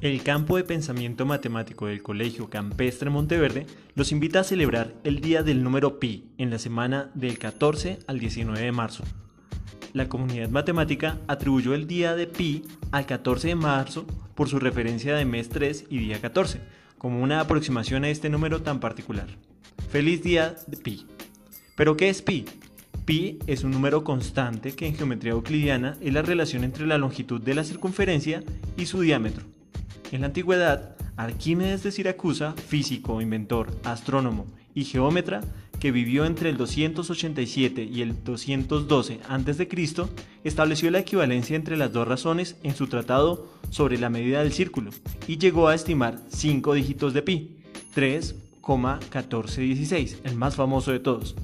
El campo de pensamiento matemático del Colegio Campestre Monteverde los invita a celebrar el Día del Número Pi en la semana del 14 al 19 de marzo. La comunidad matemática atribuyó el Día de Pi al 14 de marzo por su referencia de mes 3 y día 14, como una aproximación a este número tan particular. Feliz Día de Pi. ¿Pero qué es pi? Pi es un número constante que en geometría euclidiana es la relación entre la longitud de la circunferencia y su diámetro. En la antigüedad, Arquímedes de Siracusa, físico, inventor, astrónomo y geómetra, que vivió entre el 287 y el 212 a.C., estableció la equivalencia entre las dos razones en su tratado sobre la medida del círculo y llegó a estimar 5 dígitos de pi, 3,1416, el más famoso de todos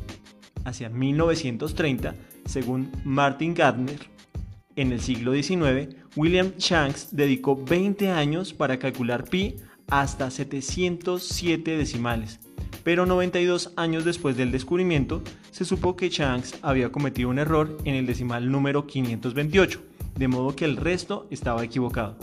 hacia 1930, según Martin Gardner. En el siglo XIX, William Shanks dedicó 20 años para calcular pi hasta 707 decimales, pero 92 años después del descubrimiento, se supo que Shanks había cometido un error en el decimal número 528, de modo que el resto estaba equivocado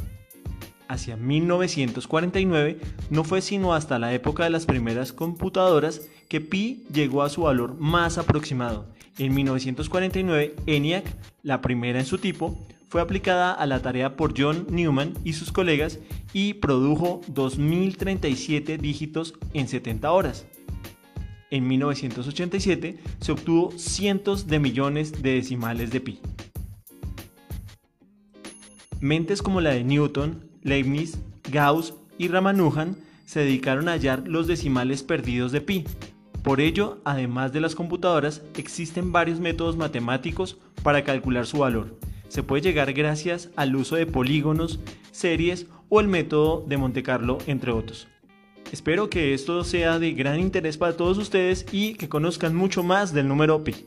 hacia 1949, no fue sino hasta la época de las primeras computadoras que pi llegó a su valor más aproximado. En 1949, ENIAC, la primera en su tipo, fue aplicada a la tarea por John Newman y sus colegas y produjo 2037 dígitos en 70 horas. En 1987 se obtuvo cientos de millones de decimales de pi. Mentes como la de Newton, Leibniz, Gauss y Ramanujan se dedicaron a hallar los decimales perdidos de pi. Por ello, además de las computadoras, existen varios métodos matemáticos para calcular su valor. Se puede llegar gracias al uso de polígonos, series o el método de Monte Carlo, entre otros. Espero que esto sea de gran interés para todos ustedes y que conozcan mucho más del número pi.